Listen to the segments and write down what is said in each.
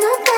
no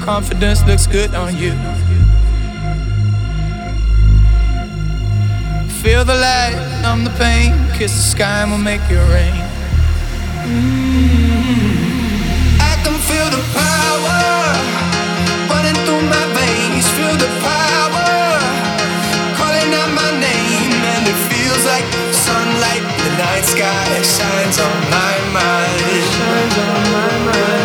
confidence looks good on you. Feel the light, numb the pain, kiss the sky and we'll make it rain. Mm-hmm. I can feel the power running through my veins. Feel the power calling out my name, and it feels like sunlight. The night sky shines on my mind. Shines on my mind.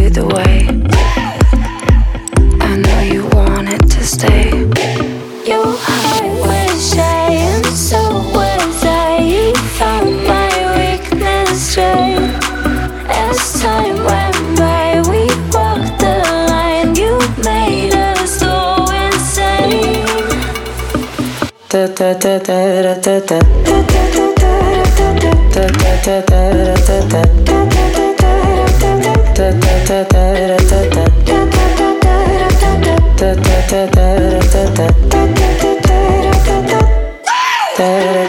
you the way I know you wanted to stay. Your heart was shy, and so was I. You found my weakness right as time went by. We walked the line, you made us go insane. Da da da da da da da. Da da da da da da da. Da da da da da da da. Max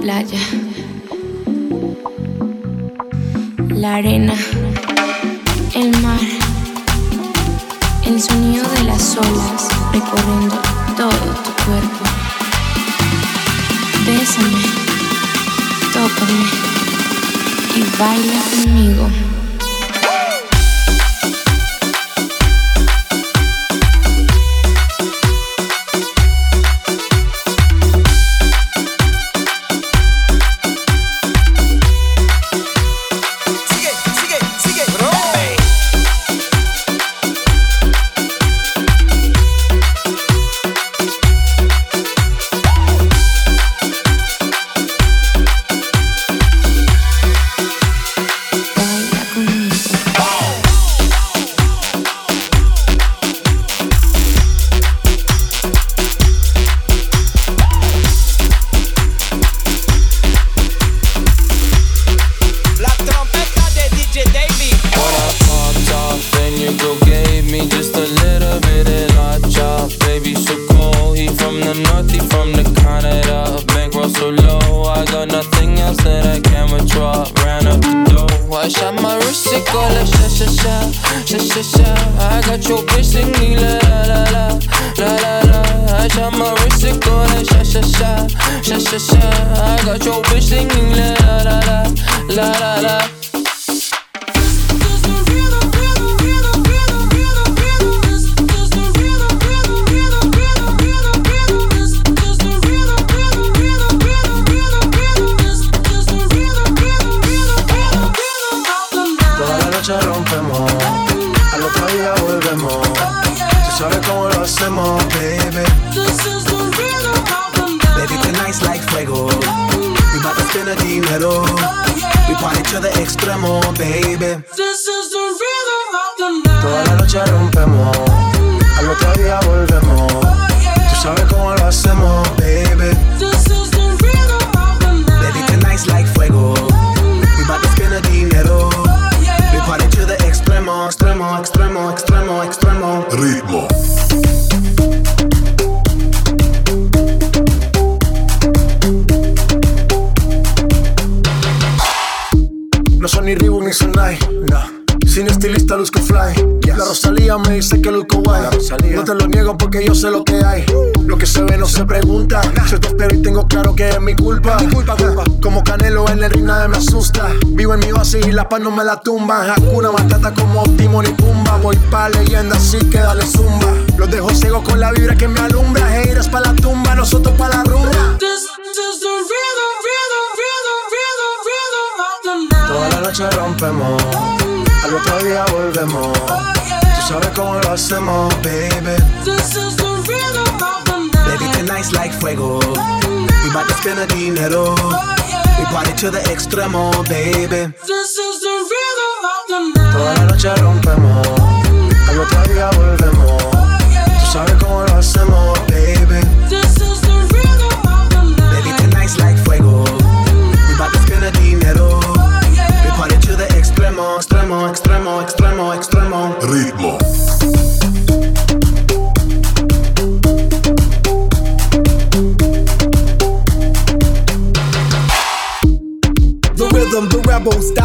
playa. Singing la la la la La la. I shot my wrist, it go like sha sha sha Sha sha sha, I got your bitch singing la la la la La la día volvemos. Tú sabes cómo lo hacemos, baby. Baby, tonight's like fuego. We bout to spend the dinero. We party to the extremo, extremo, extremo, extremo, extremo. Ritmo. No son ni Reebok ni Sonai, no. Sin estilista luzco fly. La Rosalía me dice que luzco guay. No te lo niego porque yo sé lo que hay. Lo que se ve no se pregunta. Soy te espero y tengo claro que es mi culpa. Mi culpa, culpa. Como Canelo en el ring nadie me asusta. Vivo en mi oasis y la paz no me la tumba. Hakuna Matata como Timon y Pumba. Voy pa' leyenda así que dale zumba. Los dejo ciego con la vibra que me alumbra. Haters pa' la tumba, nosotros pa' la rumba. Toda la noche rompemos, al otro día volvemos. Tú sabes cómo lo hacemos, baby. Baby, tonight's like fuego. We bout to spend the dinero. We party to the extremo, baby. Toda la noche rompemos, al otro día volvemos.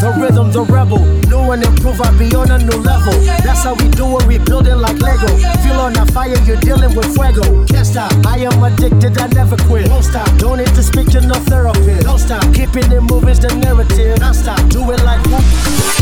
The rhythm's a rebel. New and improve, I be on a new level. That's how we do it, we build it like Lego. Feel on a fire, you're dealing with fuego. Can't stop, I am addicted, I never quit. Don't stop, don't need to speak to no therapist. Don't stop, keeping it moving's the narrative. Don't stop, do it like whoop.